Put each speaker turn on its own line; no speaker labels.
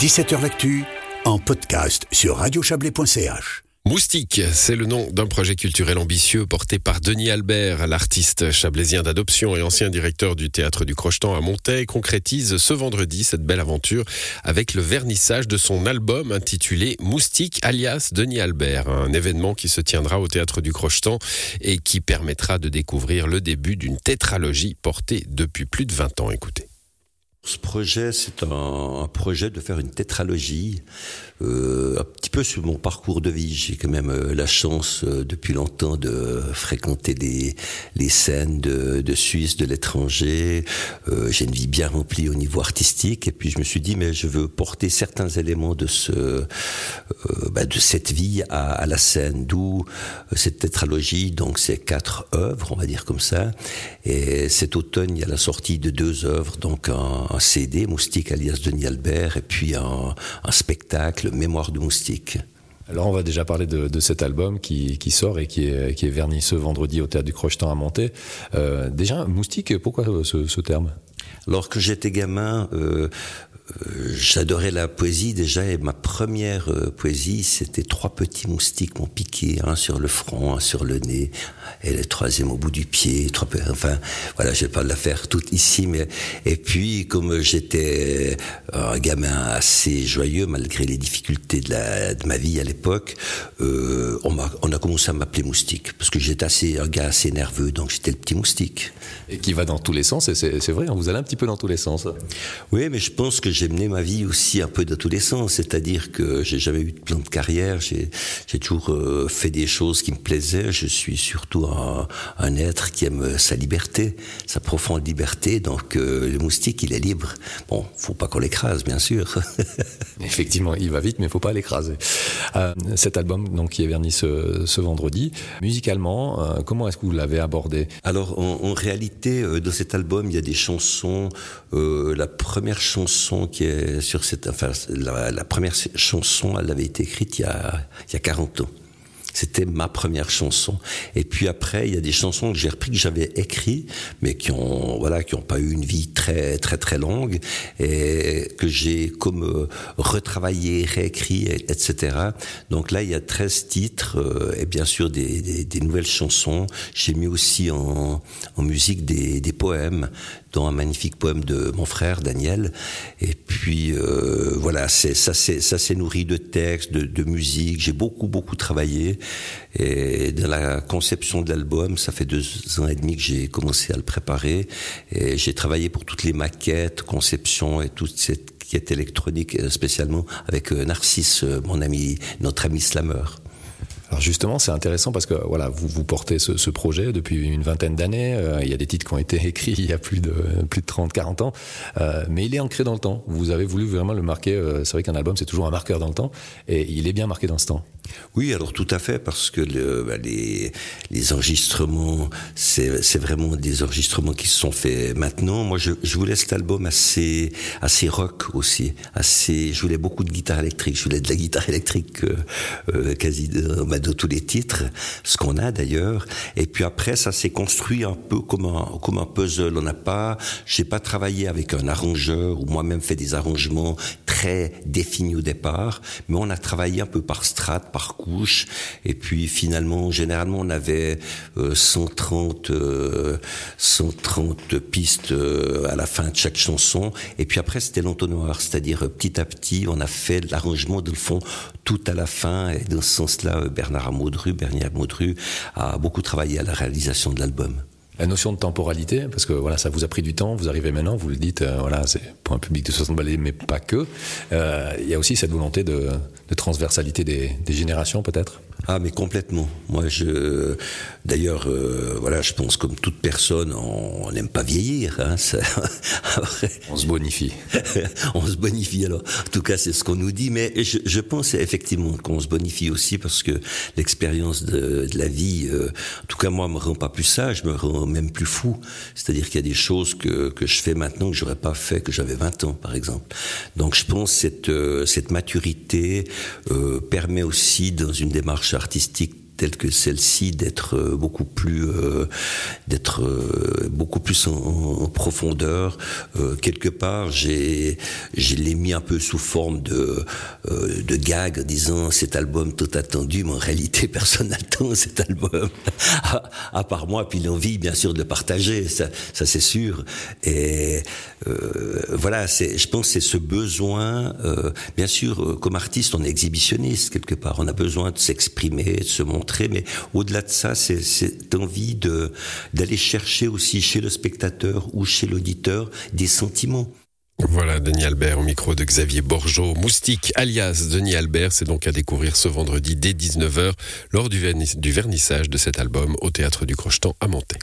17h L'actu en podcast sur radiochablais.ch.
Moustique, c'est le nom d'un projet culturel ambitieux porté par Denis Albert, l'artiste chablaisien d'adoption et ancien directeur du théâtre du Crochetan à Montaix, concrétise ce vendredi cette belle aventure avec le vernissage de son album intitulé Moustique alias Denis Albert, un événement qui se tiendra au théâtre du Crochetan et qui permettra de découvrir le début d'une tétralogie portée depuis plus de 20 ans. Écoutez.
Ce projet, c'est un, projet de faire une tétralogie, euh, un petit peu sur mon parcours de vie. J'ai quand même euh, la chance euh, depuis longtemps de fréquenter les, les scènes de, de Suisse, de l'étranger. Euh, J'ai une vie bien remplie au niveau artistique, et puis je me suis dit, mais je veux porter certains éléments de ce, euh, bah, de cette vie à, à la scène, d'où cette tétralogie. Donc, c'est quatre œuvres, on va dire comme ça. Et cet automne, il y a la sortie de deux œuvres, donc un un CD, Moustique alias Denis Albert, et puis un, un spectacle, Mémoire de Moustique.
Alors on va déjà parler de, de cet album qui, qui, sort et qui est, qui est, verni ce vendredi au Théâtre du Crochetan à Monter. Euh, déjà, Moustique, pourquoi ce, ce terme?
Alors que j'étais gamin, euh, j'adorais la poésie déjà et ma première euh, poésie c'était trois petits moustiques m'ont piqué un sur le front un sur le nez et le troisième au bout du pied trois enfin voilà je vais pas la faire toute ici mais et puis comme j'étais un gamin assez joyeux malgré les difficultés de, la, de ma vie à l'époque euh, on, a, on a commencé à m'appeler moustique parce que j'étais assez un gars assez nerveux donc j'étais le petit moustique.
Et qui va dans tous les sens et c'est vrai on vous allez un petit peu dans tous les sens.
Oui mais je pense que j'ai mené ma vie aussi un peu dans tous les sens, c'est-à-dire que j'ai jamais eu de plan de carrière, j'ai toujours euh, fait des choses qui me plaisaient, je suis surtout un, un être qui aime sa liberté, sa profonde liberté, donc euh, le moustique il est libre. Bon, faut pas qu'on l'écrase bien sûr.
Effectivement, il va vite mais faut pas l'écraser. Euh, cet album donc qui est verni ce, ce vendredi, musicalement, comment est-ce que vous l'avez abordé?
Alors en, en réalité, dans cet album, il y a des chansons, la première chanson est sur cette, la, première chanson, elle avait été écrite il y a, il y a 40 ans. C'était ma première chanson. Et puis après, il y a des chansons que j'ai repris que j'avais écrit, mais qui ont voilà, qui pas eu une vie très très très longue et que j'ai comme euh, retravaillé, réécrit, etc. Donc là, il y a 13 titres euh, et bien sûr des, nouvelles chansons. J'ai mis aussi en, musique des poèmes, dont un magnifique poème de mon frère Daniel. Et puis euh, voilà, c'est ça, c'est ça s'est nourri de textes, de, de musique. J'ai beaucoup beaucoup travaillé. Et dans la conception de l'album, ça fait deux ans et demi que j'ai commencé à le préparer. Et j'ai travaillé pour toutes les maquettes, conception et toute cette quête électronique, spécialement avec Narcisse, mon ami, notre ami slammer.
Alors justement, c'est intéressant parce que voilà, vous vous portez ce, ce projet depuis une vingtaine d'années. Euh, il y a des titres qui ont été écrits il y a plus de plus de 30, 40 ans, euh, mais il est ancré dans le temps. Vous avez voulu vraiment le marquer. Euh, c'est vrai qu'un album c'est toujours un marqueur dans le temps, et il est bien marqué dans ce temps.
Oui, alors tout à fait, parce que bah, les, enregistrements, c'est vraiment des enregistrements qui se sont faits maintenant. Moi, je, je voulais cet album assez assez rock aussi, assez. Je voulais beaucoup de guitare électrique. Je voulais de la guitare électrique euh, euh, quasi de, bah, de tous les titres, ce qu'on a d'ailleurs. Et puis après, ça s'est construit un peu comme un comme un puzzle. On n'a pas, j'ai pas travaillé avec un arrangeur ou moi-même fait des arrangements très définis au départ, mais on a travaillé un peu par strat, par par couche. Et puis finalement, généralement, on avait euh, 130, euh, 130 pistes euh, à la fin de chaque chanson. Et puis après, c'était l'entonnoir, c'est-à-dire petit à petit, on a fait l'arrangement de le fond tout à la fin. Et dans ce sens-là, Bernard Amaudru, Bernier Amaudru, a beaucoup travaillé à la réalisation de l'album
la notion de temporalité, parce que voilà, ça vous a pris du temps, vous arrivez maintenant, vous le dites, euh, voilà, c'est pour un public de 60 balais, mais pas que. Euh, il y a aussi cette volonté de, transversalité des générations, peut-être?
Ah mais complètement. Moi je d'ailleurs euh, voilà je pense comme toute personne on n'aime pas vieillir. Hein, ça...
Après... On se bonifie.
on se bonifie alors. En tout cas c'est ce qu'on nous dit. Mais je, je pense effectivement qu'on se bonifie aussi parce que l'expérience de, de la vie, euh, en tout cas moi me rend pas plus sage, me rend même plus fou. C'est-à-dire qu'il y a des choses que, que je fais maintenant que j'aurais pas fait que j'avais 20 ans par exemple. Donc je pense cette euh, cette maturité permet aussi dans une démarche artistique telle que celle-ci d'être beaucoup plus d'être beaucoup plus en, profondeur. quelque part, j'ai je l'ai mis un peu sous forme de de gag, disant cet album tout attendu, mais en réalité personne n'attend cet album à, part moi, puis l'envie bien sûr de partager, ça, ça c'est sûr. Et euh, voilà, c'est, je pense c'est ce besoin, euh, bien sûr, euh, comme artiste, on est exhibitionniste quelque part, on a besoin de s'exprimer, de se montrer, mais au-delà de ça, c'est cette envie d'aller chercher aussi chez le spectateur ou chez l'auditeur des sentiments.
Voilà, Denis Albert au micro de Xavier Borgeot. Moustique alias Denis Albert, c'est donc à découvrir ce vendredi dès 19h lors du, vernissage de cet album au Théâtre du Crochetan à Monté.